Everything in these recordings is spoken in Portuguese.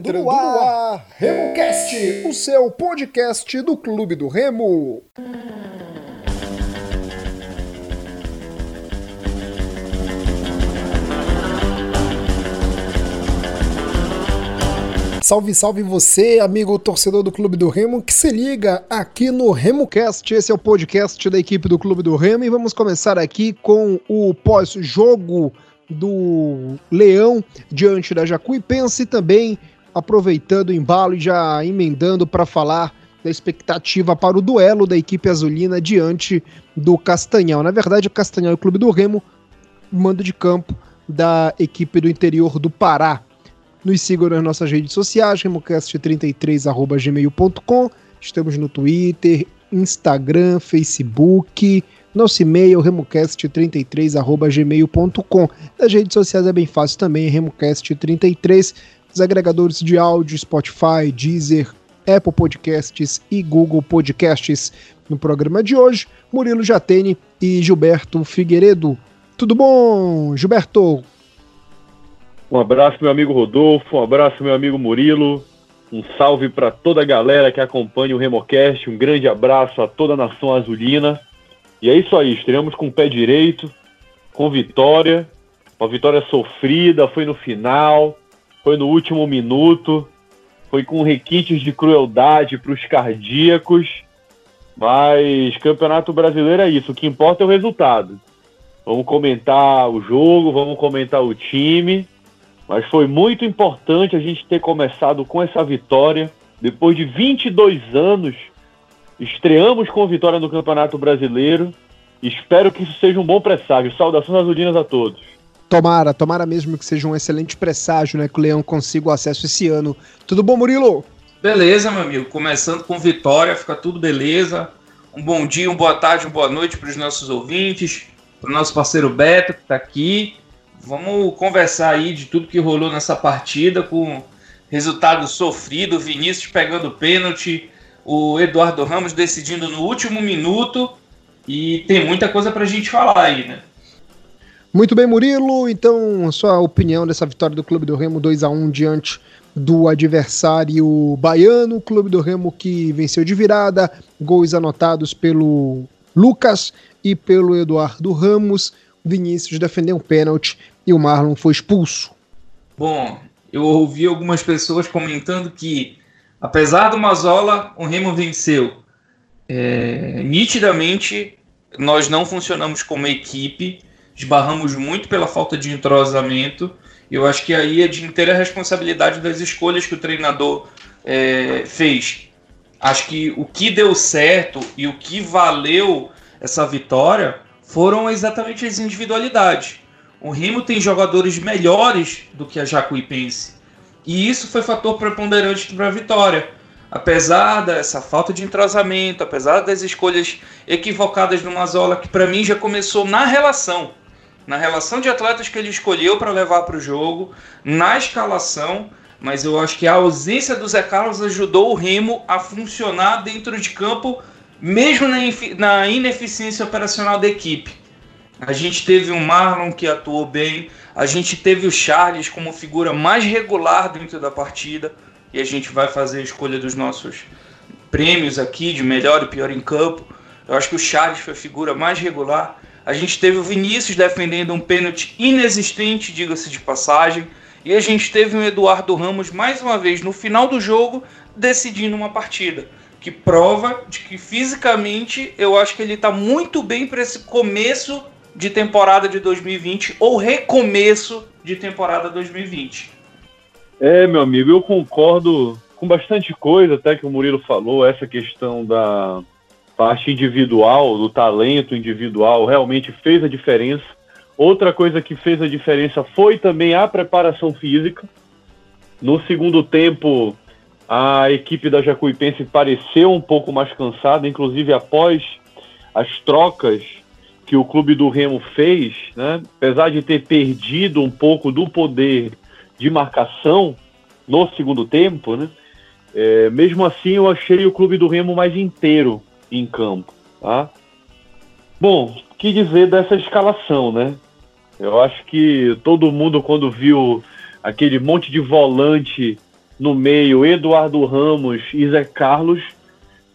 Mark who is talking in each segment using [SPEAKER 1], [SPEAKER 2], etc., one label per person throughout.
[SPEAKER 1] Entrando, no ar RemoCast, o seu podcast do Clube do Remo. Salve, salve você, amigo torcedor do Clube do Remo, que se liga aqui no RemoCast. Esse é o podcast da equipe do Clube do Remo e vamos começar aqui com o pós-jogo do Leão diante da Jacuipense e também aproveitando o embalo e já emendando para falar da expectativa para o duelo da equipe azulina diante do Castanhal. Na verdade, o Castanhal é o clube do Remo, mando de campo da equipe do interior do Pará. Nos sigam nas nossas redes sociais, remocast33.gmail.com. Estamos no Twitter, Instagram, Facebook, nosso e-mail remocast33@gmail.com. Nas redes sociais é bem fácil também, remocast33. Os agregadores de áudio Spotify, Deezer, Apple Podcasts e Google Podcasts. No programa de hoje, Murilo Jatene e Gilberto Figueiredo. Tudo bom, Gilberto?
[SPEAKER 2] Um abraço, meu amigo Rodolfo, um abraço, meu amigo Murilo. Um salve para toda a galera que acompanha o Remocast. Um grande abraço a toda a nação azulina. E é isso aí, estreamos com o pé direito, com vitória, uma vitória sofrida, foi no final, foi no último minuto, foi com requintes de crueldade para os cardíacos, mas Campeonato Brasileiro é isso, o que importa é o resultado. Vamos comentar o jogo, vamos comentar o time, mas foi muito importante a gente ter começado com essa vitória, depois de 22 anos Estreamos com vitória no Campeonato Brasileiro. Espero que isso seja um bom presságio. Saudações azulinas a todos.
[SPEAKER 1] Tomara, tomara mesmo que seja um excelente presságio, né? Que o Leão consiga o acesso esse ano. Tudo bom, Murilo?
[SPEAKER 3] Beleza, meu amigo. Começando com vitória, fica tudo beleza. Um bom dia, uma boa tarde, uma boa noite para os nossos ouvintes, para o nosso parceiro Beto que está aqui. Vamos conversar aí de tudo que rolou nessa partida com resultado sofrido, Vinícius pegando pênalti, o Eduardo Ramos decidindo no último minuto e tem muita coisa para a gente falar aí, né?
[SPEAKER 1] Muito bem, Murilo. Então, sua opinião dessa vitória do Clube do Remo 2 a 1 diante do adversário baiano, o Clube do Remo que venceu de virada, gols anotados pelo Lucas e pelo Eduardo Ramos. Vinícius defendeu um pênalti e o Marlon foi expulso.
[SPEAKER 3] Bom, eu ouvi algumas pessoas comentando que Apesar do Mazola, o Remo venceu. É, nitidamente, nós não funcionamos como equipe, esbarramos muito pela falta de entrosamento. Eu acho que aí é de inteira responsabilidade das escolhas que o treinador é, fez. Acho que o que deu certo e o que valeu essa vitória foram exatamente as individualidades. O Remo tem jogadores melhores do que a Jacuipense. E isso foi fator preponderante para a vitória. Apesar dessa falta de entrosamento, apesar das escolhas equivocadas do Mazola, que para mim já começou na relação, na relação de atletas que ele escolheu para levar para o jogo, na escalação, mas eu acho que a ausência do Zé Carlos ajudou o Remo a funcionar dentro de campo, mesmo na ineficiência operacional da equipe. A gente teve o Marlon que atuou bem, a gente teve o Charles como figura mais regular dentro da partida, e a gente vai fazer a escolha dos nossos prêmios aqui de melhor e pior em campo. Eu acho que o Charles foi a figura mais regular. A gente teve o Vinícius defendendo um pênalti inexistente, diga-se de passagem. E a gente teve o Eduardo Ramos mais uma vez no final do jogo decidindo uma partida. Que prova de que fisicamente eu acho que ele está muito bem para esse começo de temporada de 2020 ou recomeço de temporada 2020.
[SPEAKER 2] É, meu amigo, eu concordo com bastante coisa até que o Murilo falou, essa questão da parte individual, do talento individual, realmente fez a diferença. Outra coisa que fez a diferença foi também a preparação física. No segundo tempo, a equipe da Jacuipense pareceu um pouco mais cansada, inclusive após as trocas que o clube do Remo fez, né, apesar de ter perdido um pouco do poder de marcação no segundo tempo, né, é, mesmo assim eu achei o clube do Remo mais inteiro em campo. Tá? Bom, que dizer dessa escalação, né? Eu acho que todo mundo, quando viu aquele monte de volante no meio Eduardo Ramos e Zé Carlos,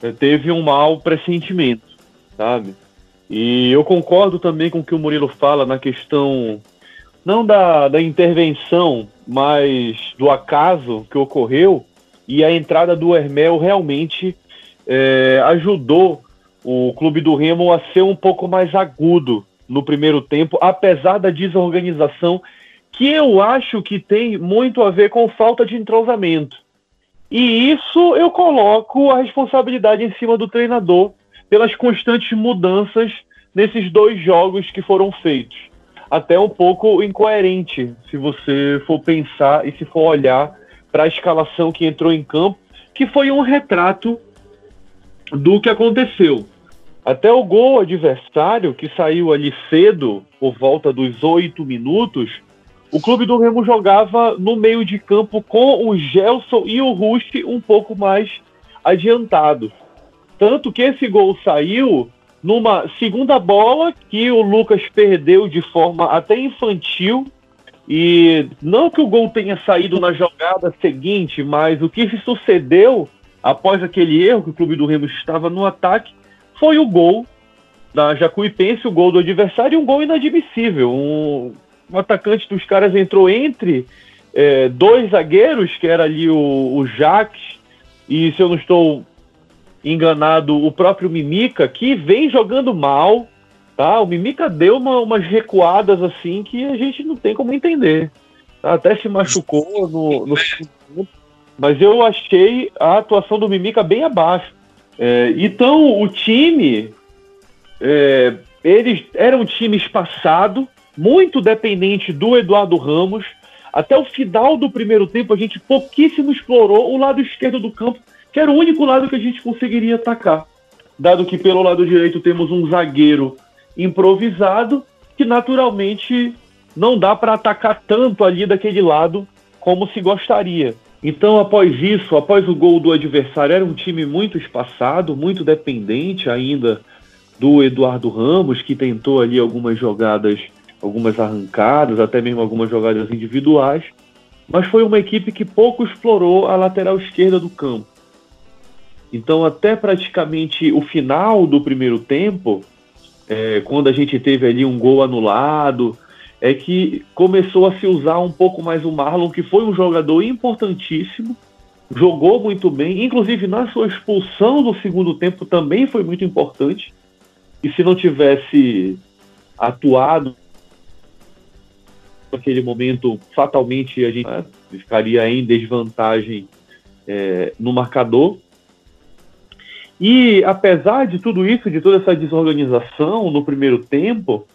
[SPEAKER 2] é, teve um mau pressentimento, sabe? E eu concordo também com o que o Murilo fala na questão não da, da intervenção, mas do acaso que ocorreu e a entrada do Hermel realmente é, ajudou o clube do Remo a ser um pouco mais agudo no primeiro tempo, apesar da desorganização que eu acho que tem muito a ver com falta de entrosamento. E isso eu coloco a responsabilidade em cima do treinador pelas constantes mudanças nesses dois jogos que foram feitos. Até um pouco incoerente, se você for pensar e se for olhar para a escalação que entrou em campo, que foi um retrato do que aconteceu. Até o gol adversário, que saiu ali cedo, por volta dos oito minutos, o clube do Remo jogava no meio de campo com o Gelson e o Rust um pouco mais adiantados. Tanto que esse gol saiu numa segunda bola que o Lucas perdeu de forma até infantil. E não que o gol tenha saído na jogada seguinte, mas o que se sucedeu após aquele erro que o clube do Remo estava no ataque foi o gol da Jacuipense, o gol do adversário um gol inadmissível. Um, o atacante dos caras entrou entre é, dois zagueiros, que era ali o, o Jacques e, se eu não estou enganado, o próprio Mimica, que vem jogando mal. Tá? O Mimica deu uma, umas recuadas assim que a gente não tem como entender. Tá? Até se machucou no, no mas eu achei a atuação do Mimica bem abaixo. É, então o time, é, eles era um time espaçado, muito dependente do Eduardo Ramos. Até o final do primeiro tempo, a gente pouquíssimo explorou o lado esquerdo do campo, que era o único lado que a gente conseguiria atacar. Dado que pelo lado direito temos um zagueiro improvisado, que naturalmente não dá para atacar tanto ali daquele lado como se gostaria. Então, após isso, após o gol do adversário, era um time muito espaçado, muito dependente ainda do Eduardo Ramos, que tentou ali algumas jogadas algumas arrancadas, até mesmo algumas jogadas individuais, mas foi uma equipe que pouco explorou a lateral esquerda do campo. Então, até praticamente o final do primeiro tempo, é, quando a gente teve ali um gol anulado, é que começou a se usar um pouco mais o Marlon, que foi um jogador importantíssimo, jogou muito bem, inclusive na sua expulsão do segundo tempo também foi muito importante. E se não tivesse atuado naquele momento, fatalmente a gente né, ficaria em desvantagem é, no marcador. E apesar de tudo isso, de toda essa desorganização no primeiro tempo,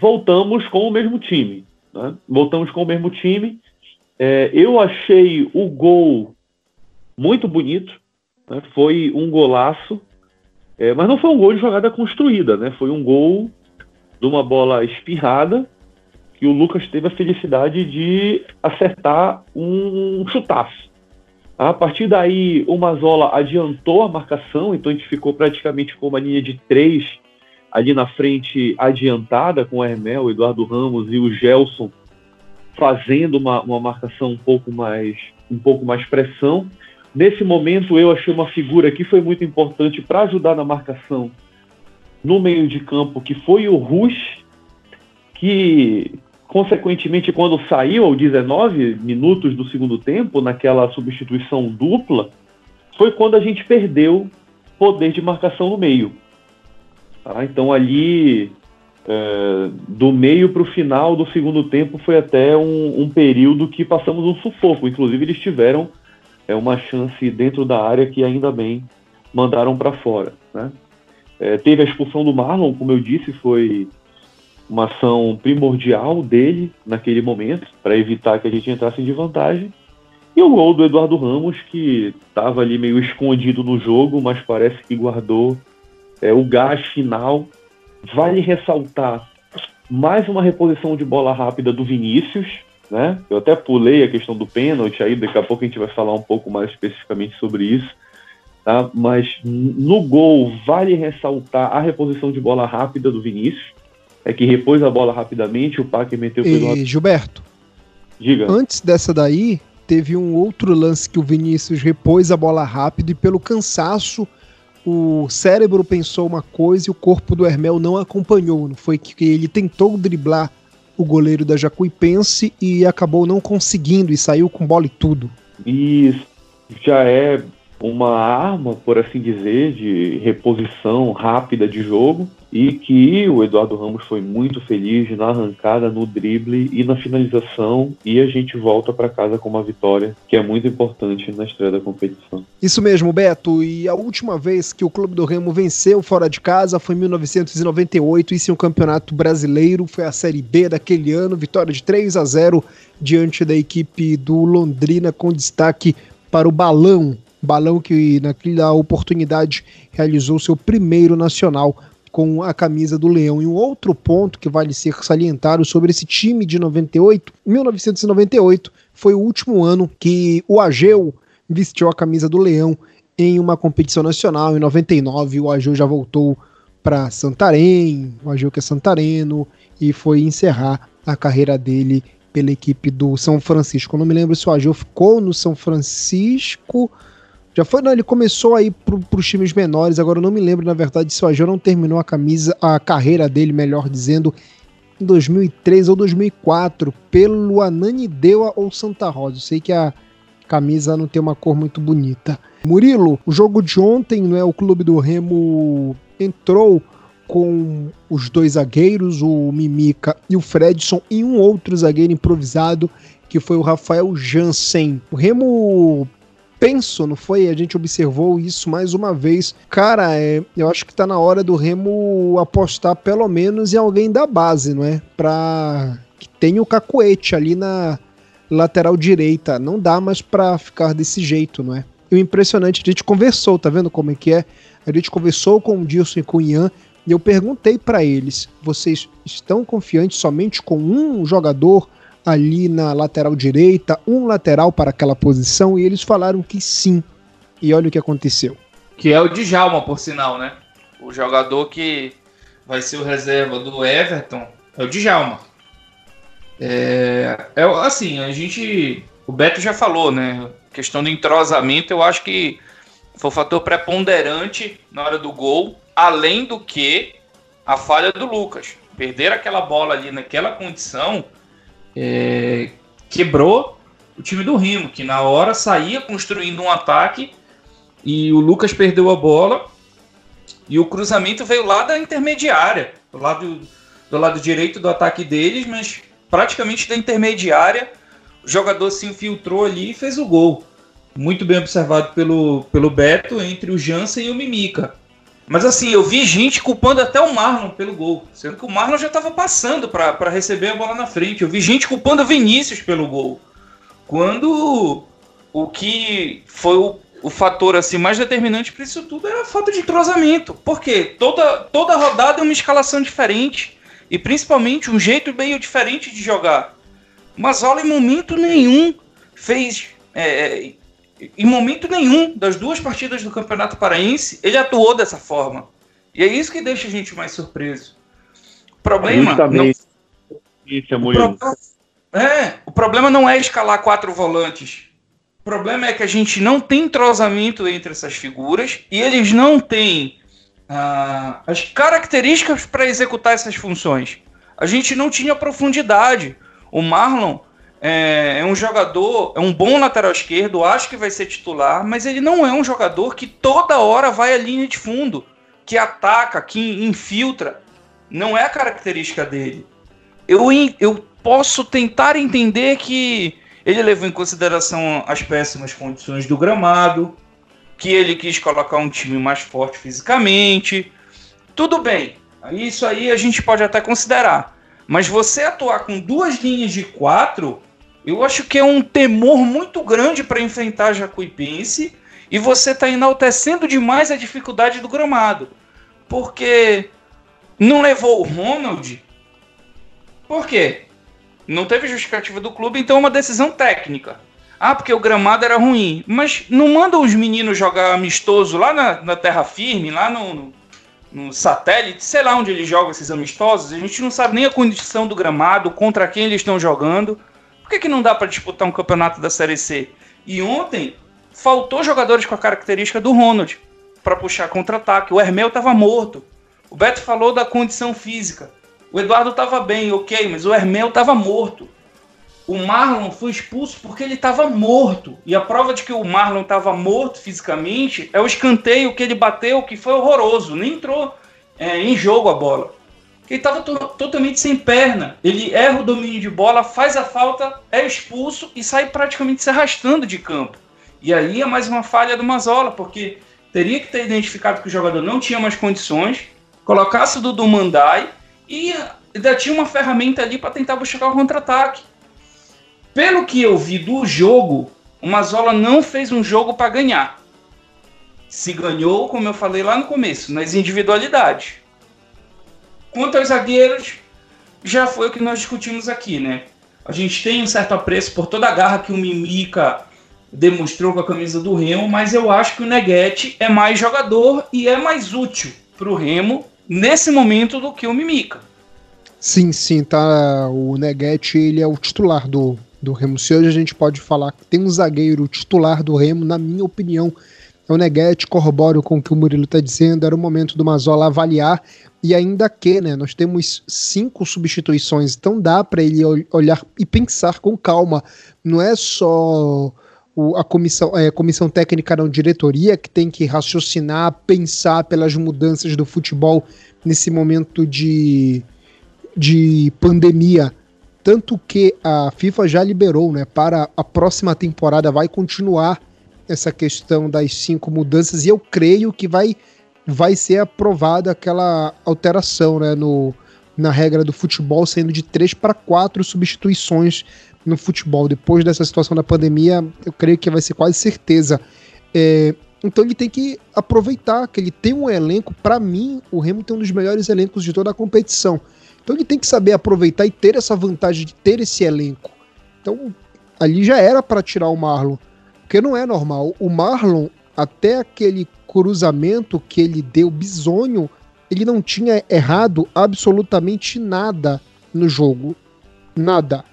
[SPEAKER 2] voltamos com o mesmo time. Né? Voltamos com o mesmo time. É, eu achei o gol muito bonito, né? foi um golaço, é, mas não foi um gol de jogada construída, né? foi um gol de uma bola espirrada e o Lucas teve a felicidade de acertar um chutaço. A partir daí, o Mazola adiantou a marcação, então a gente ficou praticamente com uma linha de três ali na frente adiantada, com o Hermel, o Eduardo Ramos e o Gelson fazendo uma, uma marcação um pouco mais um pouco mais pressão. Nesse momento eu achei uma figura que foi muito importante para ajudar na marcação no meio de campo, que foi o Rush, que Consequentemente, quando saiu aos 19 minutos do segundo tempo, naquela substituição dupla, foi quando a gente perdeu poder de marcação no meio. Tá? Então, ali, é, do meio para o final do segundo tempo, foi até um, um, período que passamos um sufoco. Inclusive, eles tiveram é, uma chance dentro da área que, ainda bem, mandaram para fora. Né? É, teve a expulsão do Marlon, como eu disse, foi uma ação primordial dele naquele momento, para evitar que a gente entrasse de vantagem. E o gol do Eduardo Ramos, que estava ali meio escondido no jogo, mas parece que guardou é, o gás final. Vale ressaltar mais uma reposição de bola rápida do Vinícius, né? Eu até pulei a questão do pênalti aí, daqui a pouco a gente vai falar um pouco mais especificamente sobre isso. Tá? Mas no gol vale ressaltar a reposição de bola rápida do Vinícius é que repôs a bola rapidamente, o Pac meteu
[SPEAKER 1] pelo e, Gilberto. Diga. Antes dessa daí, teve um outro lance que o Vinícius repôs a bola rápido e pelo cansaço o cérebro pensou uma coisa e o corpo do Hermel não acompanhou. Não foi que ele tentou driblar o goleiro da Jacuipense e acabou não conseguindo e saiu com bola e tudo.
[SPEAKER 2] Isso já é uma arma, por assim dizer, de reposição rápida de jogo e que o Eduardo Ramos foi muito feliz na arrancada, no drible e na finalização e a gente volta para casa com uma vitória que é muito importante na estreia da competição.
[SPEAKER 1] Isso mesmo, Beto. E a última vez que o Clube do Remo venceu fora de casa foi em 1998, isso em um campeonato brasileiro, foi a Série B daquele ano, vitória de 3 a 0 diante da equipe do Londrina com destaque para o Balão, Balão que naquela oportunidade realizou seu primeiro nacional com a camisa do Leão. E um outro ponto que vale ser salientado sobre esse time de 98, 1998 foi o último ano que o Ageu vestiu a camisa do Leão em uma competição nacional. Em 99 o Ageu já voltou para Santarém, o Ageu que é santareno, e foi encerrar a carreira dele pela equipe do São Francisco. Eu não me lembro se o Ageu ficou no São Francisco já foi, não, ele começou aí pro, pros times menores, agora eu não me lembro, na verdade, se o Ageu não terminou a camisa, a carreira dele, melhor dizendo, em 2003 ou 2004, pelo Ananindeua ou Santa Rosa. Eu sei que a camisa não tem uma cor muito bonita. Murilo, o jogo de ontem, não é, o clube do Remo entrou com os dois zagueiros, o Mimica e o Fredson, e um outro zagueiro improvisado, que foi o Rafael Jansen. O Remo penso, não foi? A gente observou isso mais uma vez. Cara, é, eu acho que tá na hora do Remo apostar pelo menos em alguém da base, não é? Pra que tenha o cacuete ali na lateral direita. Não dá mais pra ficar desse jeito, não é? E o impressionante, a gente conversou, tá vendo como é que é? A gente conversou com o Dilson e com o Ian e eu perguntei para eles: vocês estão confiantes somente com um jogador? Ali na lateral direita, um lateral para aquela posição, e eles falaram que sim. E olha o que aconteceu.
[SPEAKER 3] Que é o Djalma, por sinal, né? O jogador que vai ser o reserva do Everton é o Djalma. É, é assim, a gente. O Beto já falou, né? questão do entrosamento, eu acho que foi o fator preponderante na hora do gol, além do que a falha do Lucas. Perder aquela bola ali naquela condição é, quebrou o time do Remo, que na hora saía construindo um ataque e o Lucas perdeu a bola e o cruzamento veio lá da intermediária, do lado, do lado direito do ataque deles, mas praticamente da intermediária. O jogador se infiltrou ali e fez o gol. Muito bem observado pelo, pelo Beto entre o Jansen e o Mimica. Mas assim, eu vi gente culpando até o Marlon pelo gol, sendo que o Marlon já estava passando para receber a bola na frente. Eu vi gente culpando o Vinícius pelo gol. Quando o que foi o, o fator assim mais determinante para isso tudo era a falta de entrosamento. Porque toda, toda rodada é uma escalação diferente e principalmente um jeito meio diferente de jogar. Mas olha, em momento nenhum fez é, em momento nenhum das duas partidas do Campeonato Paraense ele atuou dessa forma. E é isso que deixa a gente mais surpreso. O problema. Justamente. Não... Isso, é, o problema, é, o problema não é escalar quatro volantes. O problema é que a gente não tem entrosamento entre essas figuras e eles não têm ah, as características para executar essas funções. A gente não tinha profundidade. O Marlon é, é, um jogador, é um bom lateral esquerdo, acho que vai ser titular, mas ele não é um jogador que toda hora vai à linha de fundo, que ataca, que infiltra. Não é a característica dele. Eu, eu posso tentar entender que ele levou em consideração as péssimas condições do gramado, que ele quis colocar um time mais forte fisicamente. Tudo bem, isso aí a gente pode até considerar. Mas você atuar com duas linhas de quatro eu acho que é um temor muito grande para enfrentar Jacuipense e você está enaltecendo demais a dificuldade do gramado. Porque não levou o Ronald. Por quê? Não teve justificativa do clube, então é uma decisão técnica. Ah, porque o gramado era ruim. Mas não manda os meninos jogar amistoso lá na, na terra firme, lá no, no, no, satélite, sei lá onde eles jogam esses amistosos. A gente não sabe nem a condição do gramado, contra quem eles estão jogando Por que, que não dá para disputar um campeonato da Série C? E ontem faltou jogadores com a característica do Ronald para puxar contra-ataque. O Hermel estava morto. O Beto falou da condição física. O Eduardo estava bem, ok, mas o Hermel estava morto. O Marlon foi expulso porque ele estava morto. E a prova de que o Marlon estava morto fisicamente é o escanteio que ele bateu, que foi horroroso. Nem entrou é, em jogo a bola. Ele estava to totalmente sem perna. Ele erra o domínio de bola, faz a falta, é expulso e sai praticamente se arrastando de campo. E aí é mais uma falha do Mazola, porque teria que ter identificado que o jogador não tinha mais condições, colocasse o Dudu Mandai e ainda tinha uma ferramenta ali para tentar buscar o contra-ataque. Pelo que eu vi do jogo, o Mazola não fez um jogo para ganhar. Se ganhou, como eu falei lá no começo, nas individualidades. Quanto aos zagueiros, já foi o que nós discutimos aqui, né? A gente tem um certo apreço por toda a garra que o Mimica demonstrou com a camisa do Remo, mas eu acho que o Neguete é mais jogador e é mais útil para o Remo nesse momento do que o Mimica.
[SPEAKER 1] Sim, sim, tá. O Neguete ele é o titular do, do Remo. Se hoje a gente pode falar que tem um zagueiro titular do Remo, na minha opinião, o Neguete, corroboro com o que o Murilo está dizendo, era o momento do Mazola avaliar, e ainda que, né, nós temos cinco substituições, então dá para ele olhar e pensar com calma, não é só o, a comissão, é, comissão técnica não diretoria que tem que raciocinar, pensar pelas mudanças do futebol nesse momento de, de pandemia, tanto que a FIFA já liberou, né, para a próxima temporada vai continuar essa questão das cinco mudanças e eu creio que vai vai ser aprovada aquela alteração, né, no, na regra do futebol, saindo de três para quatro substituições no futebol. Depois dessa situação da pandemia, eu creio que vai ser quase certeza. É, então ele tem que aproveitar que ele tem um elenco. Para mim, o Remo tem um dos melhores elencos de toda a competição. Então ele tem que saber aproveitar e ter essa vantagem de ter esse elenco. Então ali já era para tirar o Marlon, porque não é normal. O Marlon, até aquele cruzamento que ele deu bizonho, ele não tinha errado absolutamente nada no jogo. Nada.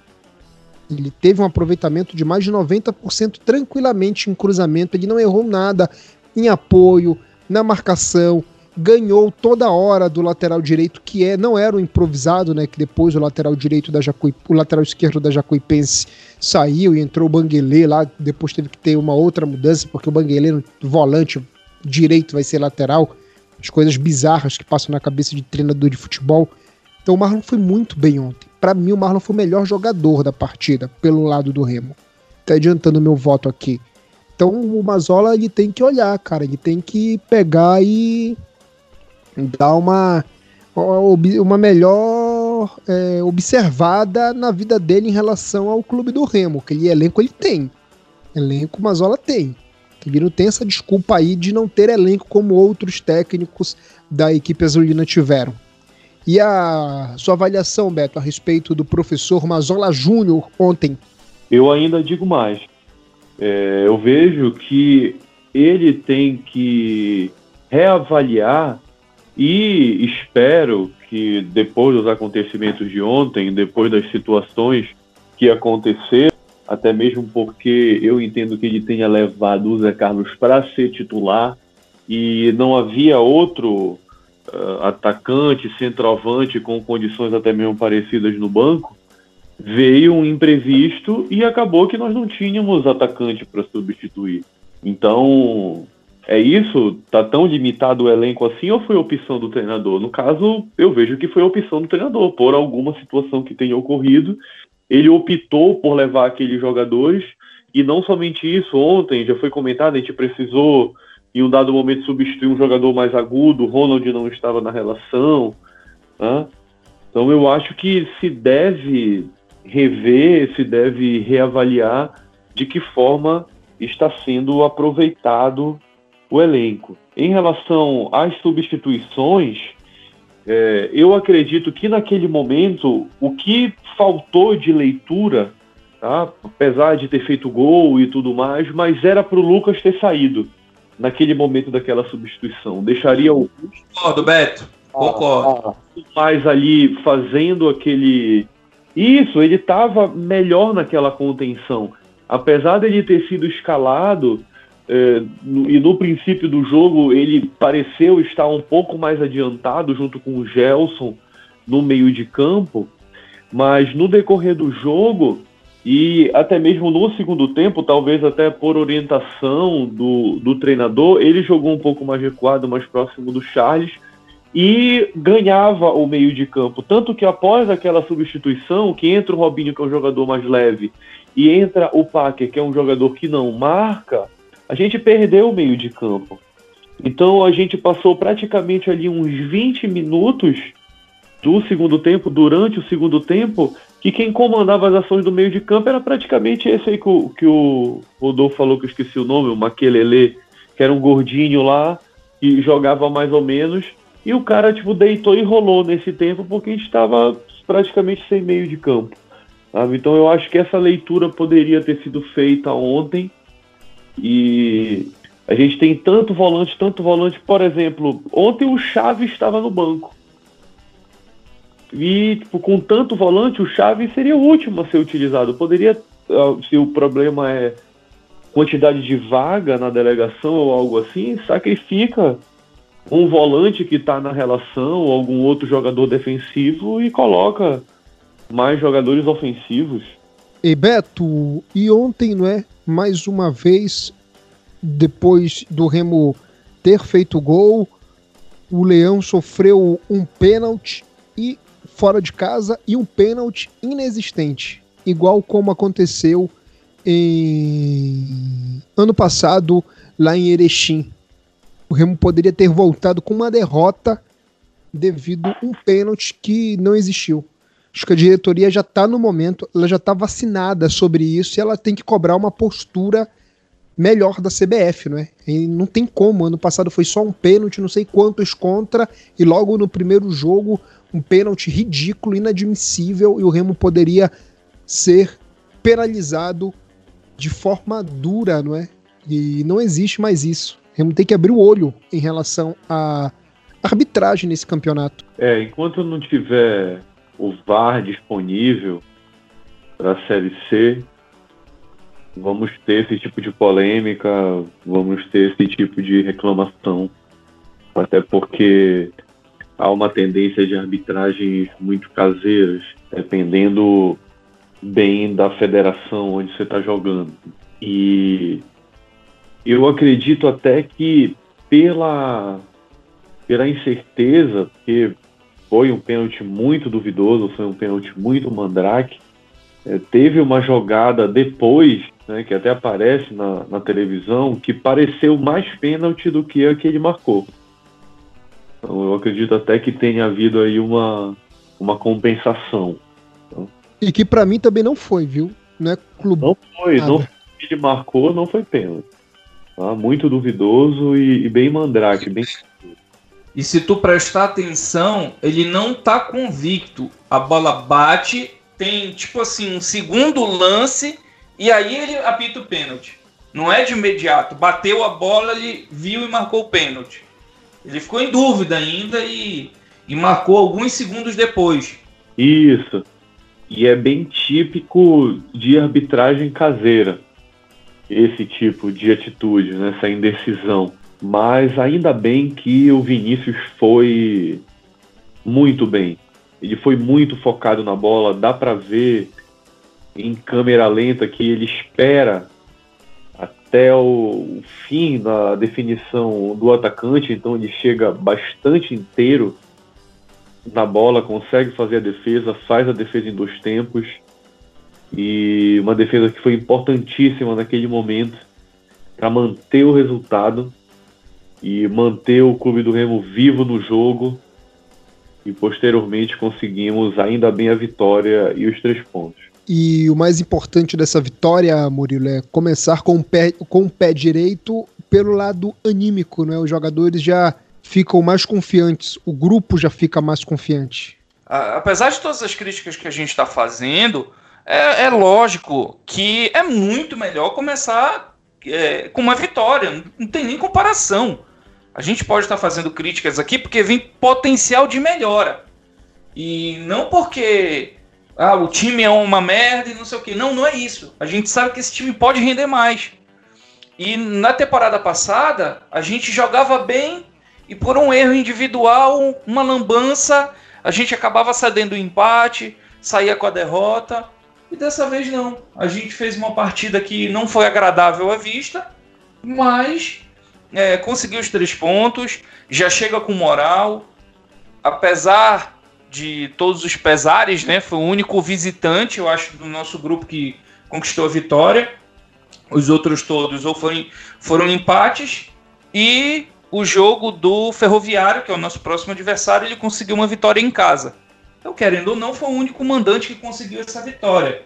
[SPEAKER 1] Ele teve um aproveitamento de mais de 90% tranquilamente em cruzamento, ele não errou nada em apoio, na marcação, ganhou toda hora do lateral direito, que é não era o improvisado, né, que depois o lateral direito da Jacuí, o lateral esquerdo da Jacuipense saiu e entrou o Banguelê lá, depois teve que ter uma outra mudança, porque o Banguelê no volante direito vai ser lateral, as coisas bizarras que passam na cabeça de treinador de futebol. Então o Marlon foi muito bem ontem. Para mim, o Marlon foi o melhor jogador da partida, pelo lado do Remo. Tá adiantando meu voto aqui. Então o Mazola ele tem que olhar, cara. Ele tem que pegar e dar uma, uma melhor é, observada na vida dele em relação ao clube do Remo. Que ele, elenco ele tem. Elenco Mazola tem. Ele não tem essa desculpa aí de não ter elenco como outros técnicos da equipe azulina tiveram. E a sua avaliação, Beto, a respeito do professor Mazola Júnior ontem?
[SPEAKER 2] Eu ainda digo mais. É, eu vejo que ele tem que reavaliar e espero que depois dos acontecimentos de ontem, depois das situações que aconteceram, até mesmo porque eu entendo que ele tenha levado o Zé Carlos para ser titular e não havia outro uh, atacante, centroavante com condições até mesmo parecidas no banco, veio um imprevisto e acabou que nós não tínhamos atacante para substituir. Então, é isso? Tá tão limitado o elenco assim ou foi opção do treinador? No caso, eu vejo que foi opção do treinador, por alguma situação que tenha ocorrido. Ele optou por levar aqueles jogadores e não somente isso, ontem já foi comentado, a gente precisou em um dado momento substituir um jogador mais agudo, o Ronald não estava na relação. Né? Então eu acho que se deve rever, se deve reavaliar de que forma está sendo aproveitado o elenco. Em relação às substituições, é, eu acredito que naquele momento o que faltou de leitura, tá? apesar de ter feito gol e tudo mais, mas era para o Lucas ter saído naquele momento daquela substituição. Deixaria o.
[SPEAKER 3] Concordo, Beto. Concordo.
[SPEAKER 2] mais ali fazendo aquele Isso, ele estava melhor naquela contenção. Apesar de ele ter sido escalado, e no princípio do jogo ele pareceu estar um pouco mais adiantado junto com o Gelson no meio de campo, mas no decorrer do jogo e até mesmo no segundo tempo, talvez até por orientação do, do treinador, ele jogou um pouco mais recuado, mais próximo do Charles e ganhava o meio de campo. Tanto que após aquela substituição, que entra o Robinho, que é um jogador mais leve, e entra o Packer, que é um jogador que não marca, a gente perdeu o meio de campo. Então a gente passou praticamente ali uns 20 minutos do segundo tempo, durante o segundo tempo, que quem comandava as ações do meio de campo era praticamente esse aí que o, que o Rodolfo falou, que eu esqueci o nome, o Maquelele, que era um gordinho lá, que jogava mais ou menos, e o cara, tipo, deitou e rolou nesse tempo, porque a gente estava praticamente sem meio de campo. Sabe? Então eu acho que essa leitura poderia ter sido feita ontem, e a gente tem tanto volante, tanto volante, por exemplo, ontem o Chaves estava no banco. E tipo, com tanto volante, o Chaves seria o último a ser utilizado. Poderia, ah, se o problema é quantidade de vaga na delegação ou algo assim, sacrifica um volante que está na relação ou algum outro jogador defensivo e coloca mais jogadores ofensivos.
[SPEAKER 1] E Beto, e ontem, não é? Mais uma vez, depois do Remo ter feito gol, o Leão sofreu um pênalti e fora de casa e um pênalti inexistente, igual como aconteceu em ano passado lá em Erechim. O Remo poderia ter voltado com uma derrota devido a um pênalti que não existiu. Acho que a diretoria já está no momento, ela já está vacinada sobre isso e ela tem que cobrar uma postura melhor da CBF, não é? E não tem como. Ano passado foi só um pênalti, não sei quantos contra, e logo no primeiro jogo um pênalti ridículo, inadmissível, e o Remo poderia ser penalizado de forma dura, não é? E não existe mais isso. O Remo tem que abrir o olho em relação à arbitragem nesse campeonato.
[SPEAKER 2] É, enquanto não tiver o VAR disponível para a Série C, vamos ter esse tipo de polêmica, vamos ter esse tipo de reclamação. Até porque há uma tendência de arbitragens muito caseiras, dependendo bem da federação onde você está jogando. E eu acredito até que pela, pela incerteza, porque foi um pênalti muito duvidoso, foi um pênalti muito mandrake, é, teve uma jogada depois, né, que até aparece na, na televisão, que pareceu mais pênalti do que a que ele marcou. Então eu acredito até que tenha havido aí uma, uma compensação.
[SPEAKER 1] Então, e que para mim também não foi, viu? Não é clube.
[SPEAKER 2] Não foi, não ele marcou, não foi pênalti. Tá? Muito duvidoso e, e, bem mandrake, bem.
[SPEAKER 3] E se tu prestar atenção, ele não tá convicto. A bola bate, tem tipo assim um segundo lance e aí ele apita o pênalti. Não é de imediato. Bateu a bola, ele viu e marcou o pênalti. Ele ficou em dúvida ainda e, e marcou alguns segundos depois.
[SPEAKER 2] Isso. E é bem típico de arbitragem caseira esse tipo de atitude, né? essa indecisão. Mas ainda bem que o Vinícius foi muito bem. Ele foi muito focado na bola, dá para ver em câmera lenta que ele espera até o fim da definição do atacante, então ele chega bastante inteiro na bola, consegue fazer a defesa, faz a defesa em dois tempos. E uma defesa que foi importantíssima naquele momento para manter o resultado e manter o clube do Remo vivo no jogo e posteriormente conseguimos ainda bem a vitória e os três pontos.
[SPEAKER 1] E o mais importante dessa vitória, Murilo, é começar com o pé, com o pé direito pelo lado anímico, né? Os jogadores já ficam mais confiantes, o grupo já fica mais confiante.
[SPEAKER 3] Apesar de todas as críticas que a gente está fazendo, é, é, lógico que é muito melhor começar é, com uma vitória, não tem nem comparação. A gente pode estar fazendo críticas aqui porque vem potencial de melhora. E não porque ah, o time é uma merda e não sei o que. Não, não é isso. A gente sabe que esse time pode render mais. E na temporada passada, a gente jogava bem e por um erro individual, uma lambança, a gente acabava cedendo o empate, saía com a derrota. E dessa vez não. A gente fez uma partida que não foi agradável à vista, mas é, conseguiu os três pontos, já chega com moral. Apesar de todos os pesares, né? Foi o único visitante, eu acho, do nosso grupo que conquistou a vitória. Os outros todos ou foram, foram empates. E o jogo do Ferroviário, que é o nosso próximo adversário, ele conseguiu uma vitória em casa. Então, querendo ou não, foi o único mandante que conseguiu essa vitória.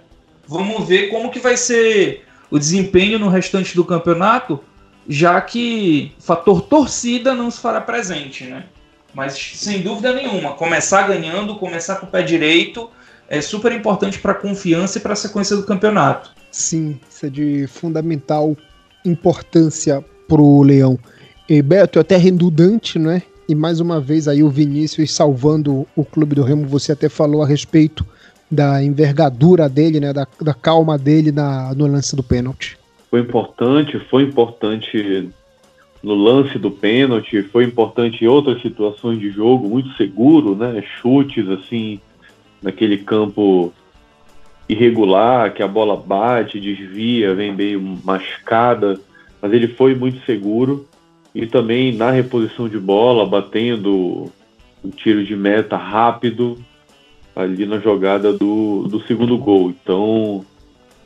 [SPEAKER 3] Vamos ver como que vai ser o desempenho no restante do campeonato, já que o fator torcida não se fará presente, né? Mas sem dúvida nenhuma, começar ganhando, começar com o pé direito é super importante para a confiança e para a sequência do campeonato.
[SPEAKER 1] Sim, isso é de fundamental importância para o Leão. E Beto, até redundante, né? E mais uma vez aí o Vinícius salvando o clube do Remo, você até falou a respeito da envergadura dele, né? Da, da calma dele na, no lance do pênalti.
[SPEAKER 2] Foi importante, foi importante no lance do pênalti, foi importante em outras situações de jogo, muito seguro, né? Chutes assim naquele campo irregular, que a bola bate, desvia, vem meio mascada, mas ele foi muito seguro e também na reposição de bola, batendo um tiro de meta rápido ali na jogada do, do segundo gol. Então,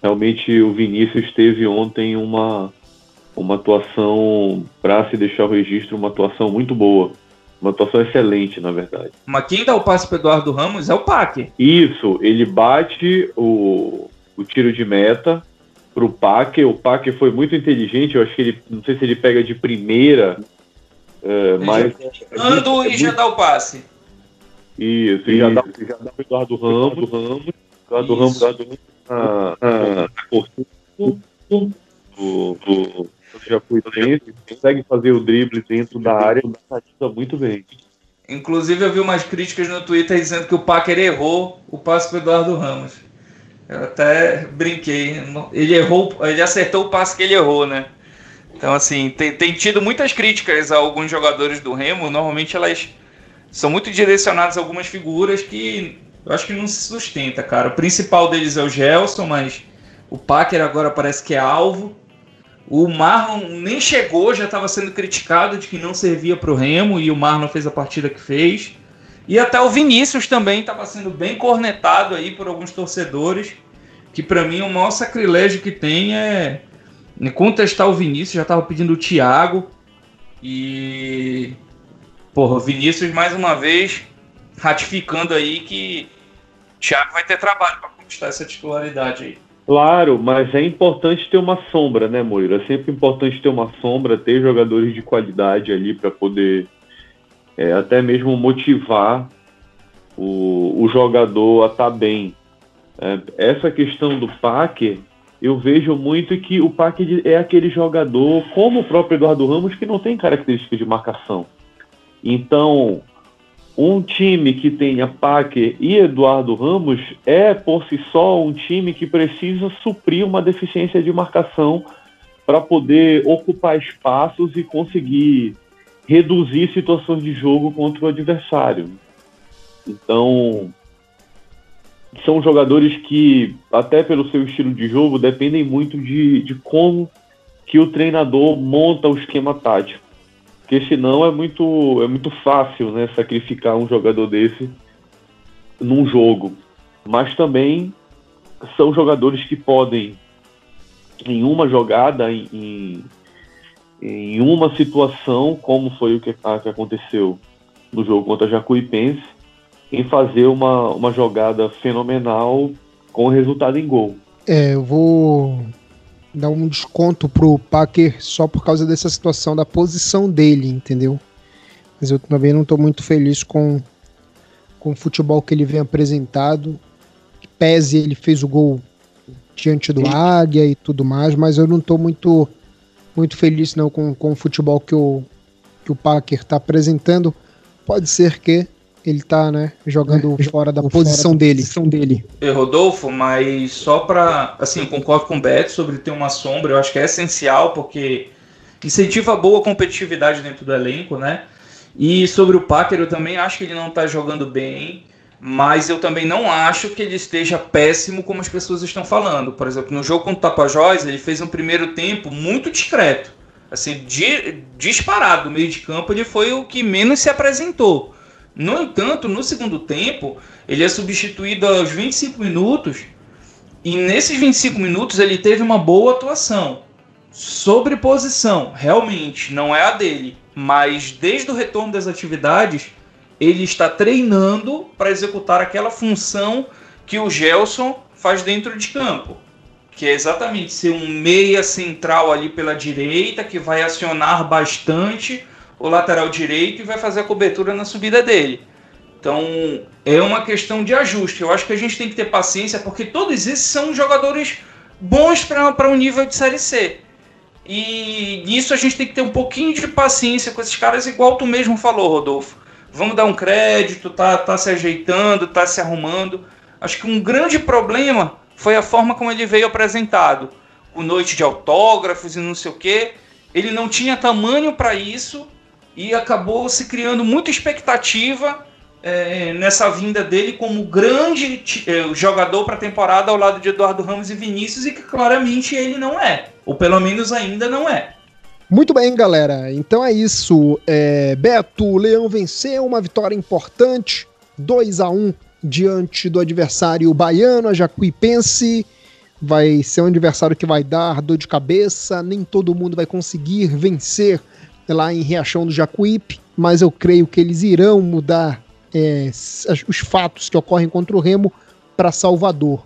[SPEAKER 2] realmente o Vinícius teve ontem uma uma atuação, para se deixar o registro, uma atuação muito boa. Uma atuação excelente, na verdade.
[SPEAKER 3] Mas quem dá o passe para Eduardo Ramos é o Paque.
[SPEAKER 2] Isso, ele bate o, o tiro de meta pro Paque. O Paque foi muito inteligente, eu acho que ele, não sei se ele pega de primeira, é, mas...
[SPEAKER 3] Ando é e já dá o passe.
[SPEAKER 2] Isso, e já dá, já dá o Eduardo Ramos, Ramos Eduardo Ramos, Já foi dentro, consegue fazer o drible dentro da área, ajuda muito bem.
[SPEAKER 3] Inclusive eu vi umas críticas no Twitter dizendo que o Packer errou o passe para Eduardo Ramos. Eu até brinquei. Ele errou, ele acertou o passe que ele errou, né? Então, assim, tem, tem tido muitas críticas a alguns jogadores do Remo. Normalmente elas são muito direcionadas a algumas figuras que eu acho que não se sustenta, cara. O principal deles é o Gelson, mas o Packer agora parece que é alvo. O Marlon nem chegou, já estava sendo criticado de que não servia para o Remo e o Marlon fez a partida que fez. E até o Vinícius também estava sendo bem cornetado aí por alguns torcedores, que para mim o maior sacrilégio que tem é contestar o Vinícius, já estava pedindo o Thiago. E porra, o Vinícius mais uma vez ratificando aí que Thiago vai ter trabalho para conquistar essa titularidade aí.
[SPEAKER 2] Claro, mas é importante ter uma sombra, né, Moira? É sempre importante ter uma sombra, ter jogadores de qualidade ali para poder é, até mesmo motivar o, o jogador a estar tá bem. É, essa questão do Packer, eu vejo muito que o Packer é aquele jogador, como o próprio Eduardo Ramos, que não tem característica de marcação. Então, um time que tenha Packer e Eduardo Ramos é por si só um time que precisa suprir uma deficiência de marcação para poder ocupar espaços e conseguir reduzir situações de jogo contra o adversário. Então, são jogadores que, até pelo seu estilo de jogo, dependem muito de, de como que o treinador monta o esquema tático. Porque senão é muito, é muito fácil né, sacrificar um jogador desse num jogo. Mas também são jogadores que podem, em uma jogada, em, em uma situação, como foi o que, a, que aconteceu no jogo contra Jacuipense, em fazer uma, uma jogada fenomenal com resultado em gol.
[SPEAKER 1] É, eu vou dar um desconto pro Packer só por causa dessa situação da posição dele, entendeu? Mas eu também não estou muito feliz com, com o futebol que ele vem apresentado. Pese ele fez o gol diante do. Águia e tudo mais, mas eu não estou muito muito feliz não com, com o futebol que o, que o Packer está apresentando. Pode ser que ele tá, né, jogando é, fora da posição fora dele. Posição dele.
[SPEAKER 3] E, Rodolfo, mas só para, assim, eu concordo com o Beto sobre ter uma sombra, eu acho que é essencial porque incentiva a boa competitividade dentro do elenco, né? E sobre o Packer, eu também acho que ele não tá jogando bem, mas eu também não acho que ele esteja péssimo como as pessoas estão falando. Por exemplo, no jogo contra o Tapajós, ele fez um primeiro tempo muito discreto. Assim, di disparado no meio de campo, ele foi o que menos se apresentou. No entanto, no segundo tempo, ele é substituído aos 25 minutos e nesses 25 minutos ele teve uma boa atuação. Sobre posição, realmente não é a dele, mas desde o retorno das atividades, ele está treinando para executar aquela função que o Gelson faz dentro de campo, que é exatamente ser um meia central ali pela direita que vai acionar bastante o lateral direito e vai fazer a cobertura na subida dele. Então é uma questão de ajuste. Eu acho que a gente tem que ter paciência porque todos esses são jogadores bons para um nível de série C. E nisso a gente tem que ter um pouquinho de paciência com esses caras, igual tu mesmo falou, Rodolfo. Vamos dar um crédito, tá, tá se ajeitando, tá se arrumando. Acho que um grande problema foi a forma como ele veio apresentado. Com noite de autógrafos e não sei o que. Ele não tinha tamanho para isso e acabou se criando muita expectativa é, nessa vinda dele como grande é, jogador para a temporada ao lado de Eduardo Ramos e Vinícius e que claramente ele não é, ou pelo menos ainda não é.
[SPEAKER 1] Muito bem, galera. Então é isso. É, Beto, o Leão venceu uma vitória importante, 2 a 1 diante do adversário baiano, a Jacuipense. Vai ser um adversário que vai dar dor de cabeça, nem todo mundo vai conseguir vencer lá em Riachão do Jacuípe, mas eu creio que eles irão mudar é, os fatos que ocorrem contra o Remo para Salvador.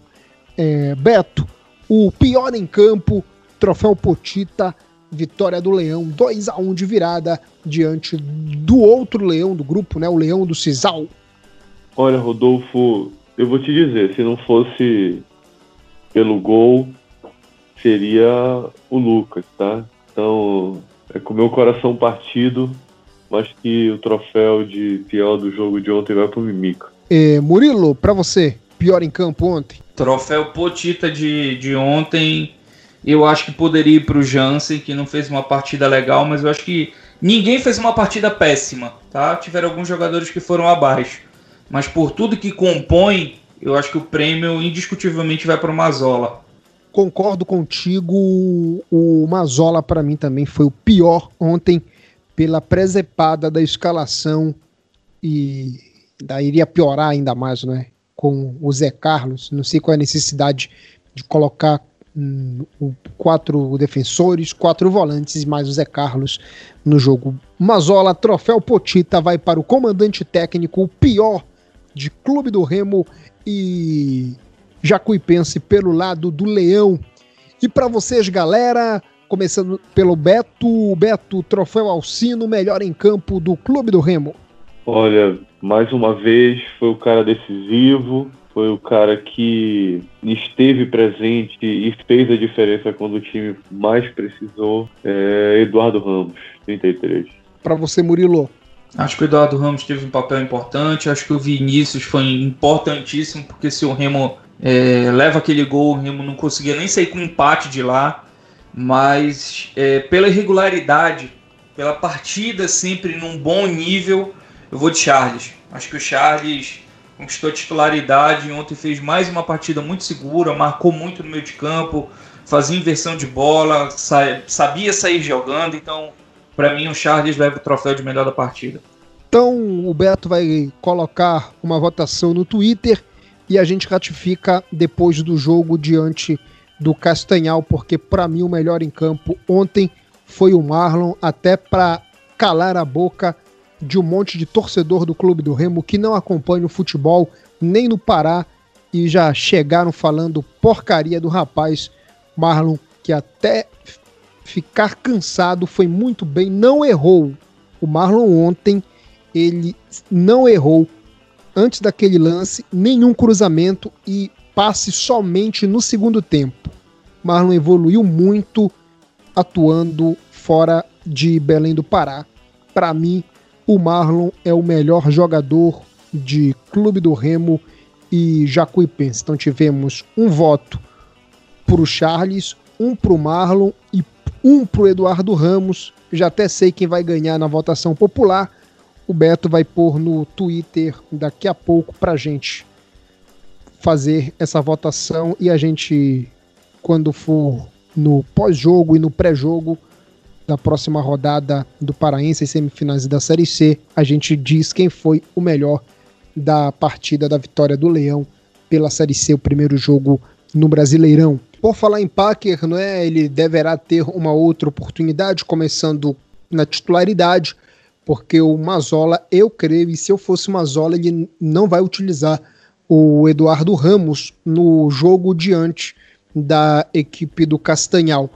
[SPEAKER 1] É, Beto, o pior em campo, troféu Potita, vitória do Leão, 2 a 1 de virada diante do outro Leão do grupo, né, o Leão do Cisal.
[SPEAKER 2] Olha, Rodolfo, eu vou te dizer, se não fosse pelo gol, seria o Lucas, tá? Então, é com o meu coração partido, mas que o troféu de pior do jogo de ontem vai pro Mimica.
[SPEAKER 1] É, Murilo, para você, pior em campo ontem?
[SPEAKER 3] Troféu Potita de, de ontem, eu acho que poderia ir pro Jansen, que não fez uma partida legal, mas eu acho que ninguém fez uma partida péssima, tá? Tiveram alguns jogadores que foram abaixo. Mas por tudo que compõe, eu acho que o prêmio indiscutivelmente vai para o Mazola
[SPEAKER 1] concordo contigo. O Mazola, para mim, também foi o pior ontem pela presepada da escalação e daí iria piorar ainda mais, né? Com o Zé Carlos. Não sei qual é a necessidade de colocar hum, quatro defensores, quatro volantes e mais o Zé Carlos no jogo. Mazola, troféu Potita, vai para o comandante técnico, o pior de Clube do Remo e Jacuipense pelo lado do Leão. E para vocês, galera, começando pelo Beto, Beto, troféu Alcino, melhor em campo do Clube do Remo.
[SPEAKER 2] Olha, mais uma vez foi o cara decisivo, foi o cara que esteve presente e fez a diferença quando o time mais precisou. É Eduardo Ramos, 33.
[SPEAKER 1] Para você, Murilo.
[SPEAKER 3] Acho que o Eduardo Ramos teve um papel importante. Acho que o Vinícius foi importantíssimo, porque se o Remo é, leva aquele gol, o Remo não conseguia nem sair com empate de lá, mas é, pela irregularidade, pela partida sempre num bom nível, eu vou de Charles. Acho que o Charles conquistou a titularidade, ontem fez mais uma partida muito segura, marcou muito no meio de campo, fazia inversão de bola, sabia sair jogando, então para mim o Charles leva o troféu de melhor da partida.
[SPEAKER 1] Então o Beto vai colocar uma votação no Twitter e a gente ratifica depois do jogo diante do Castanhal, porque para mim o melhor em campo ontem foi o Marlon, até para calar a boca de um monte de torcedor do Clube do Remo que não acompanha o futebol nem no Pará e já chegaram falando porcaria do rapaz Marlon, que até ficar cansado foi muito bem, não errou. O Marlon ontem ele não errou antes daquele lance, nenhum cruzamento e passe somente no segundo tempo. Marlon evoluiu muito atuando fora de Belém do Pará. Para mim, o Marlon é o melhor jogador de Clube do Remo e Jacuipense. Então tivemos um voto para o Charles, um para o Marlon e um para o Eduardo Ramos. Já até sei quem vai ganhar na votação popular. O Beto vai pôr no Twitter daqui a pouco para gente fazer essa votação e a gente, quando for no pós-jogo e no pré-jogo da próxima rodada do Paraense, semifinais da Série C, a gente diz quem foi o melhor da partida da vitória do Leão pela Série C, o primeiro jogo no Brasileirão. Por falar em Packer, não é? Ele deverá ter uma outra oportunidade, começando na titularidade, porque o Mazola, eu creio, e se eu fosse Mazola, ele não vai utilizar o Eduardo Ramos no jogo diante da equipe do Castanhal.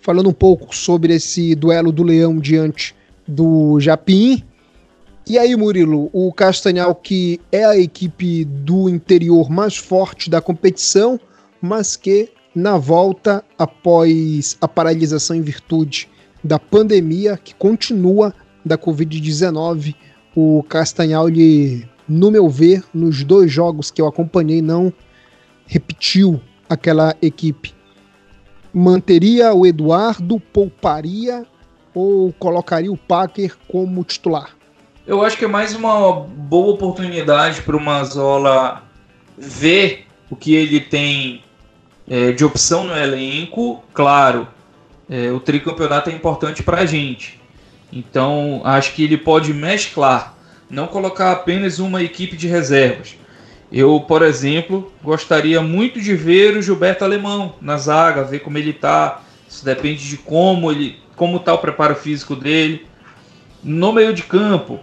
[SPEAKER 1] Falando um pouco sobre esse duelo do Leão diante do Japim. E aí, Murilo, o Castanhal, que é a equipe do interior mais forte da competição, mas que na volta após a paralisação em virtude da pandemia que continua da Covid-19, o Castanhal, ele, no meu ver, nos dois jogos que eu acompanhei, não repetiu aquela equipe. Manteria o Eduardo, pouparia ou colocaria o Packer como titular?
[SPEAKER 3] Eu acho que é mais uma boa oportunidade para o Mazola ver o que ele tem é, de opção no elenco. Claro, é, o tricampeonato é importante para a gente. Então, acho que ele pode mesclar, não colocar apenas uma equipe de reservas. Eu, por exemplo, gostaria muito de ver o Gilberto Alemão na zaga, ver como ele está. Isso depende de como ele, como está o preparo físico dele. No meio de campo,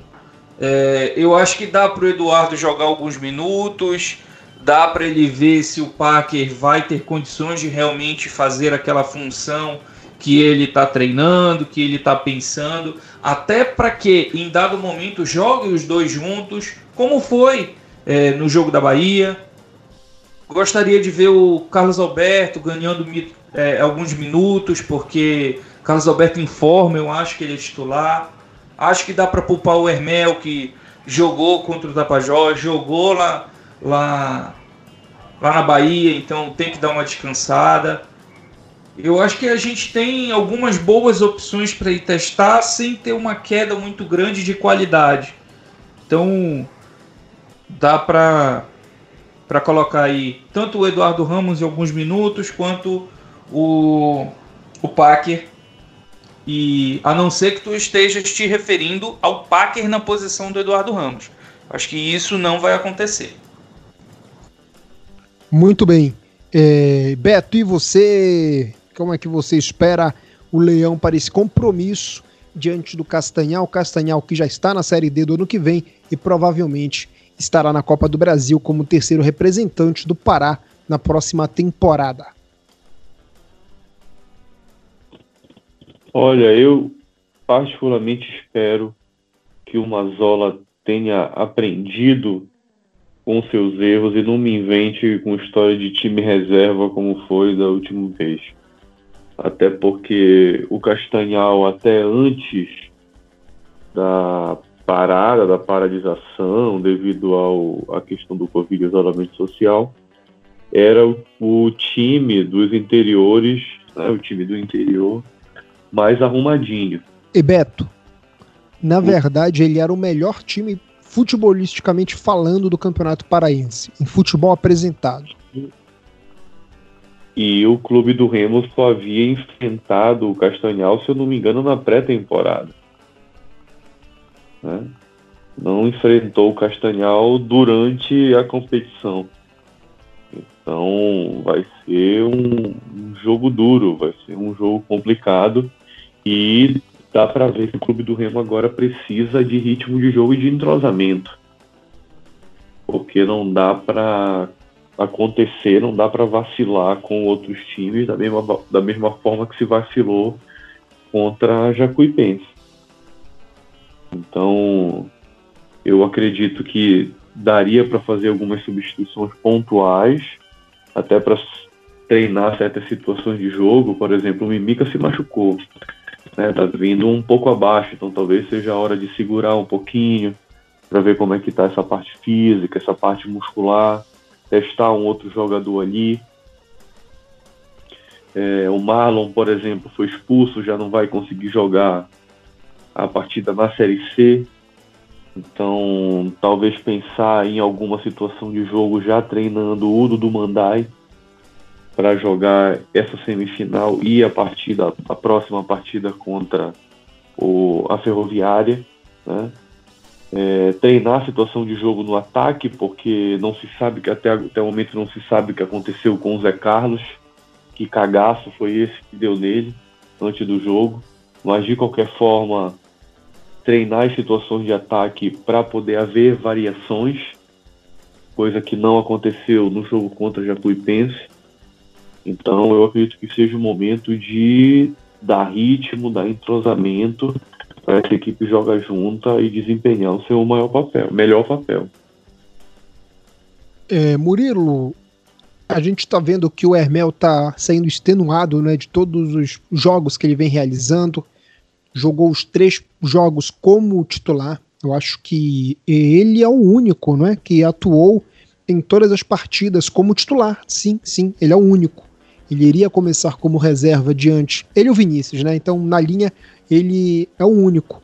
[SPEAKER 3] é, eu acho que dá para o Eduardo jogar alguns minutos, dá para ele ver se o Parker vai ter condições de realmente fazer aquela função que ele está treinando, que ele está pensando, até para que em dado momento jogue os dois juntos, como foi é, no jogo da Bahia. Gostaria de ver o Carlos Alberto ganhando é, alguns minutos, porque Carlos Alberto informa, eu acho que ele é titular. Acho que dá para poupar o Hermel, que jogou contra o Tapajós, jogou lá, lá, lá na Bahia, então tem que dar uma descansada. Eu acho que a gente tem algumas boas opções para ir testar sem ter uma queda muito grande de qualidade. Então, dá para para colocar aí tanto o Eduardo Ramos em alguns minutos quanto o o Packer e a não ser que tu estejas te referindo ao Packer na posição do Eduardo Ramos. Acho que isso não vai acontecer.
[SPEAKER 1] Muito bem. É, Beto, e você? Como é que você espera o Leão para esse compromisso diante do Castanhal? Castanhal que já está na Série D do ano que vem e provavelmente estará na Copa do Brasil como terceiro representante do Pará na próxima temporada.
[SPEAKER 2] Olha, eu particularmente espero que o Mazola tenha aprendido com seus erros e não me invente com história de time reserva como foi da última vez. Até porque o Castanhal, até antes da parada, da paralisação devido ao, à questão do Covid isolamento social, era o, o time dos interiores, né, o time do interior mais arrumadinho.
[SPEAKER 1] E Beto, na verdade, ele era o melhor time futebolisticamente falando do Campeonato Paraense, em futebol apresentado.
[SPEAKER 2] E o clube do Remo só havia enfrentado o Castanhal, se eu não me engano, na pré-temporada. Né? Não enfrentou o Castanhal durante a competição. Então vai ser um, um jogo duro, vai ser um jogo complicado e dá para ver que o clube do Remo agora precisa de ritmo de jogo e de entrosamento. Porque não dá para acontecer, não dá para vacilar com outros times da mesma, da mesma forma que se vacilou contra a Jacuipense. Então, eu acredito que daria para fazer algumas substituições pontuais, até para treinar certas situações de jogo. Por exemplo, o Mimica se machucou né? Tá vindo um pouco abaixo, então talvez seja a hora de segurar um pouquinho, para ver como é que está essa parte física, essa parte muscular, testar um outro jogador ali. É, o Marlon, por exemplo, foi expulso, já não vai conseguir jogar a partida na Série C. Então, talvez pensar em alguma situação de jogo já treinando o Udo do Mandai para jogar essa semifinal e a partida, a próxima partida contra o, a Ferroviária, né? É, treinar a situação de jogo no ataque, porque não se sabe que até, até o momento não se sabe o que aconteceu com o Zé Carlos, que cagaço foi esse que deu nele antes do jogo, mas de qualquer forma treinar as situações de ataque para poder haver variações, coisa que não aconteceu no jogo contra Jacuipense. Então eu acredito que seja o momento de dar ritmo, dar entrosamento para essa equipe jogar junta e desempenhar o seu maior papel, melhor papel.
[SPEAKER 1] É, Murilo, a gente está vendo que o Hermel está saindo extenuado né, de todos os jogos que ele vem realizando. Jogou os três jogos como titular. Eu acho que ele é o único né, que atuou em todas as partidas como titular. Sim, sim, ele é o único ele iria começar como reserva diante. Ele o Vinícius, né? Então, na linha, ele é o único.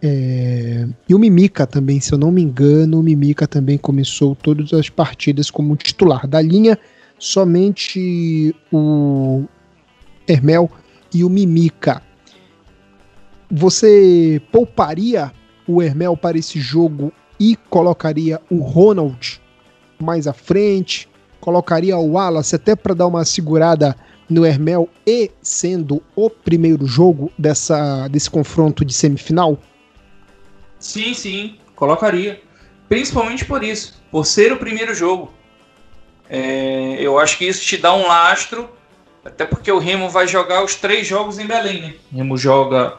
[SPEAKER 1] É... E o Mimica também, se eu não me engano, o Mimica também começou todas as partidas como titular. Da linha, somente o Hermel e o Mimica. Você pouparia o Hermel para esse jogo e colocaria o Ronald mais à frente? Colocaria o Wallace até para dar uma segurada no Hermel e sendo o primeiro jogo dessa, desse confronto de semifinal?
[SPEAKER 3] Sim, sim, colocaria. Principalmente por isso, por ser o primeiro jogo. É, eu acho que isso te dá um lastro, até porque o Remo vai jogar os três jogos em Belém, né? O Remo joga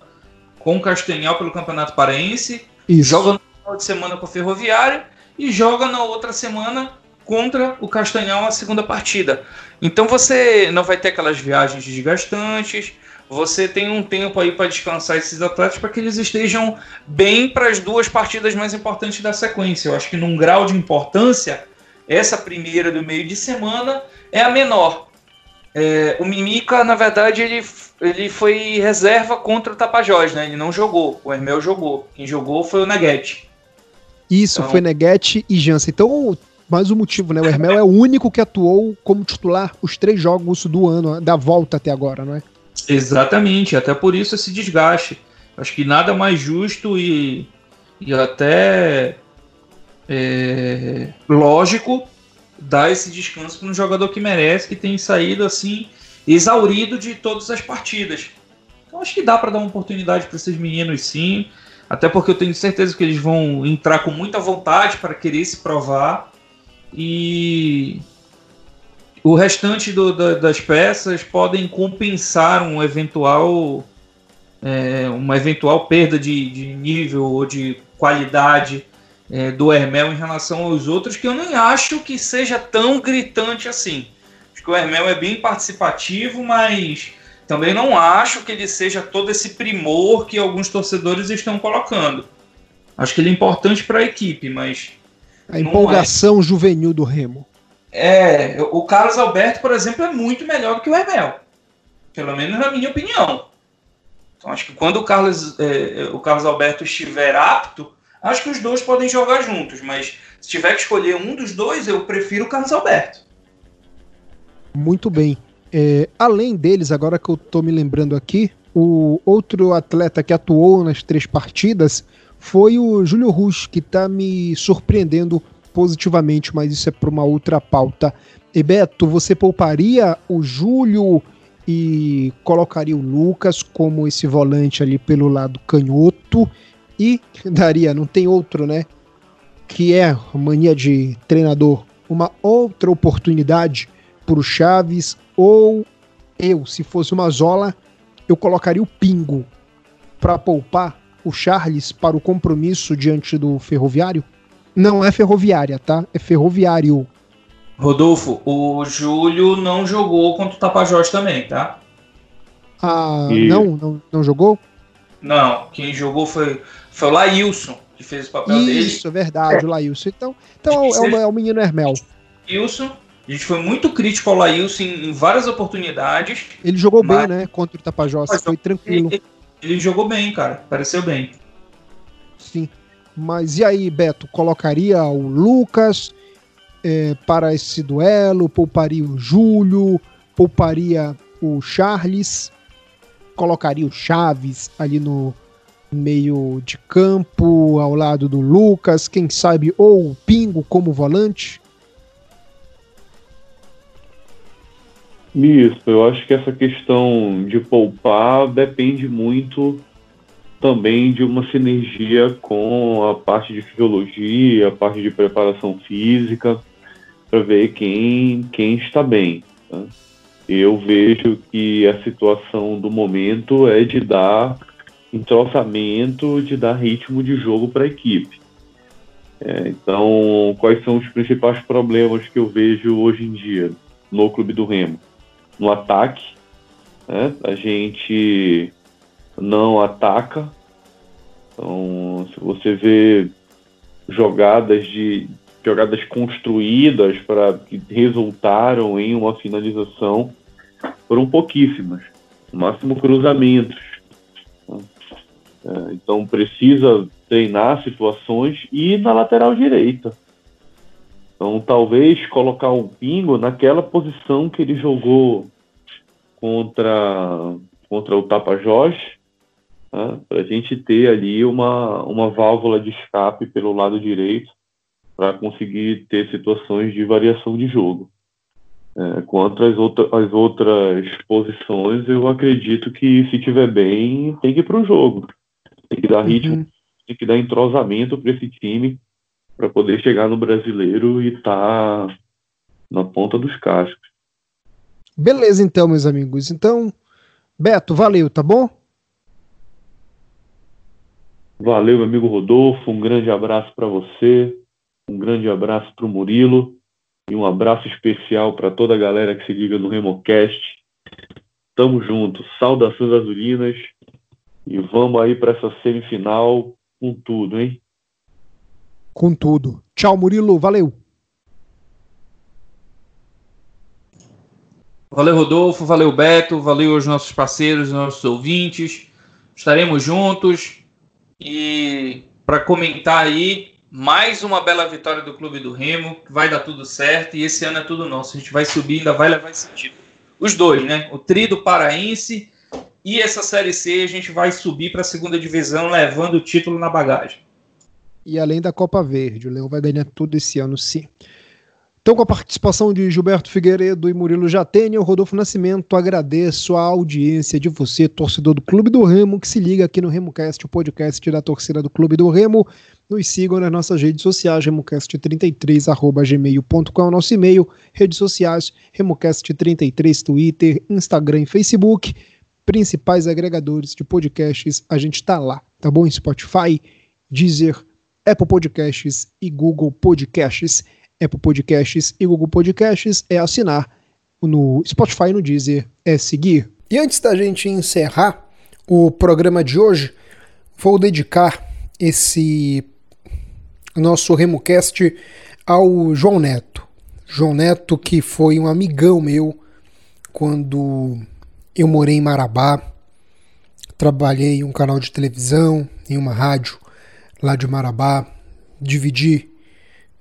[SPEAKER 3] com o Castanhal pelo Campeonato Paraense, isso. joga no final de semana com o Ferroviário e joga na outra semana contra o Castanhal a segunda partida. Então você não vai ter aquelas viagens desgastantes, você tem um tempo aí para descansar esses atletas para que eles estejam bem para as duas partidas mais importantes da sequência. Eu acho que num grau de importância, essa primeira do meio de semana é a menor. É, o Mimica, na verdade, ele, ele foi reserva contra o Tapajós, né? Ele não jogou. O Hermel jogou. Quem jogou foi o Neguete.
[SPEAKER 1] Isso, então, foi Neguete e Jansen. Então mais um motivo, né? O Hermel é o único que atuou como titular os três jogos do ano, da volta até agora, não é?
[SPEAKER 3] Exatamente, até por isso esse desgaste. Acho que nada mais justo e, e até é, lógico dar esse descanso para um jogador que merece, que tem saído assim exaurido de todas as partidas. Então acho que dá para dar uma oportunidade para esses meninos sim, até porque eu tenho certeza que eles vão entrar com muita vontade para querer se provar e o restante do, da, das peças podem compensar um eventual é, uma eventual perda de, de, nível ou de qualidade é, do Hermel em relação aos outros, que eu nem acho que seja tão gritante assim. Acho que o Hermel é bem participativo, mas também não acho que ele seja todo esse primor que alguns torcedores estão colocando. Acho que ele é importante para a equipe, mas
[SPEAKER 1] a empolgação é. juvenil do Remo.
[SPEAKER 3] É, o Carlos Alberto, por exemplo, é muito melhor do que o Hermel. Pelo menos na minha opinião. Então acho que quando o Carlos, é, o Carlos Alberto estiver apto, acho que os dois podem jogar juntos, mas se tiver que escolher um dos dois, eu prefiro o Carlos Alberto.
[SPEAKER 1] Muito bem. É, além deles, agora que eu estou me lembrando aqui, o outro atleta que atuou nas três partidas foi o Júlio Rush, que está me surpreendendo positivamente, mas isso é para uma outra pauta. E Beto, você pouparia o Júlio e colocaria o Lucas como esse volante ali pelo lado canhoto e daria, não tem outro, né? Que é mania de treinador, uma outra oportunidade para o Chaves ou eu, se fosse uma Zola, eu colocaria o Pingo para poupar o Charles para o compromisso diante do Ferroviário? Não é Ferroviária, tá? É Ferroviário.
[SPEAKER 3] Rodolfo, o Júlio não jogou contra o Tapajós também, tá?
[SPEAKER 1] Ah, e... não, não, não jogou?
[SPEAKER 3] Não, quem jogou foi, foi o Laílson. que fez o papel
[SPEAKER 1] Isso,
[SPEAKER 3] dele.
[SPEAKER 1] Isso, é verdade, o Laílson. Então, então é, o, é o menino Hermel.
[SPEAKER 3] Wilson. A gente foi muito crítico ao Laílson em, em várias oportunidades.
[SPEAKER 1] Ele jogou mas... bem, né? Contra o Tapajós, foi tranquilo.
[SPEAKER 3] Ele, ele jogou bem, cara. Pareceu bem.
[SPEAKER 1] Sim. Mas e aí, Beto? Colocaria o Lucas é, para esse duelo? Pouparia o Júlio? Pouparia o Charles? Colocaria o Chaves ali no meio de campo, ao lado do Lucas? Quem sabe, ou o Pingo como volante?
[SPEAKER 2] Isso, eu acho que essa questão de poupar depende muito também de uma sinergia com a parte de fisiologia, a parte de preparação física, para ver quem, quem está bem. Tá? Eu vejo que a situação do momento é de dar entroçamento, de dar ritmo de jogo para a equipe. É, então, quais são os principais problemas que eu vejo hoje em dia no Clube do Remo? No ataque. Né? A gente não ataca. Então, se você vê jogadas de jogadas construídas para que resultaram em uma finalização foram pouquíssimas, no máximo cruzamentos. É, então precisa treinar situações e na lateral direita. Então, talvez colocar o Pingo naquela posição que ele jogou contra, contra o Tapajós, né, para a gente ter ali uma, uma válvula de escape pelo lado direito para conseguir ter situações de variação de jogo. É, quanto às, outra, às outras posições, eu acredito que se tiver bem, tem que ir para o jogo. Tem que dar ritmo, uhum. tem que dar entrosamento para esse time para poder chegar no brasileiro e estar tá na ponta dos cascos.
[SPEAKER 1] Beleza, então, meus amigos. Então, Beto, valeu, tá bom?
[SPEAKER 2] Valeu, meu amigo Rodolfo. Um grande abraço para você, um grande abraço para o Murilo e um abraço especial para toda a galera que se liga no Remocast. Tamo junto. Saudações azulinas e vamos aí para essa semifinal com tudo, hein?
[SPEAKER 1] Com tudo. Tchau, Murilo. Valeu.
[SPEAKER 3] Valeu, Rodolfo. Valeu, Beto. Valeu aos nossos parceiros, nossos ouvintes. Estaremos juntos. E para comentar aí, mais uma bela vitória do Clube do Remo. Vai dar tudo certo. E esse ano é tudo nosso. A gente vai subir, ainda vai levar esse título. Os dois, né? O Tri do Paraense e essa Série C. A gente vai subir para a segunda divisão, levando o título na bagagem
[SPEAKER 1] e além da Copa Verde. O Leão vai ganhar tudo esse ano, sim. Então, com a participação de Gilberto Figueiredo e Murilo Jatene, eu, Rodolfo Nascimento, agradeço a audiência de você, torcedor do Clube do Remo, que se liga aqui no RemoCast, o podcast da torcida do Clube do Remo. Nos sigam nas nossas redes sociais, remocast33.gmail.com é o nosso e-mail, redes sociais, remocast33, Twitter, Instagram e Facebook. Principais agregadores de podcasts, a gente está lá, tá bom? Spotify, Deezer, Apple Podcasts e Google Podcasts. Apple Podcasts e Google Podcasts é assinar. No Spotify no Deezer é seguir. E antes da gente encerrar o programa de hoje, vou dedicar esse nosso RemoCast ao João Neto. João Neto, que foi um amigão meu quando eu morei em Marabá, trabalhei em um canal de televisão, em uma rádio lá de Marabá, dividi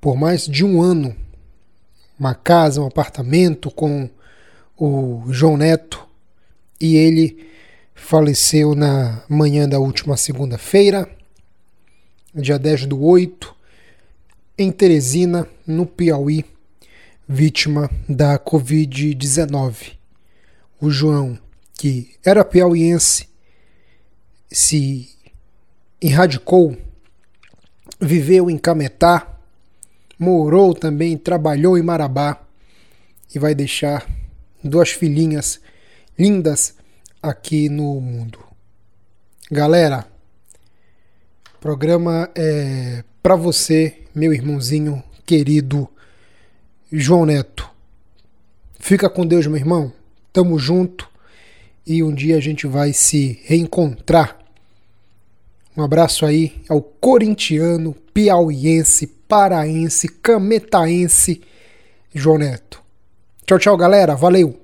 [SPEAKER 1] por mais de um ano uma casa, um apartamento com o João Neto e ele faleceu na manhã da última segunda-feira, dia 10 do 8, em Teresina, no Piauí, vítima da Covid-19. O João, que era piauiense, se erradicou viveu em Cametá, morou também, trabalhou em Marabá e vai deixar duas filhinhas lindas aqui no mundo. Galera, programa é para você, meu irmãozinho querido João Neto. Fica com Deus, meu irmão. Tamo junto e um dia a gente vai se reencontrar. Um abraço aí ao corintiano, piauiense, paraense, cametaense, João Neto. Tchau, tchau, galera. Valeu!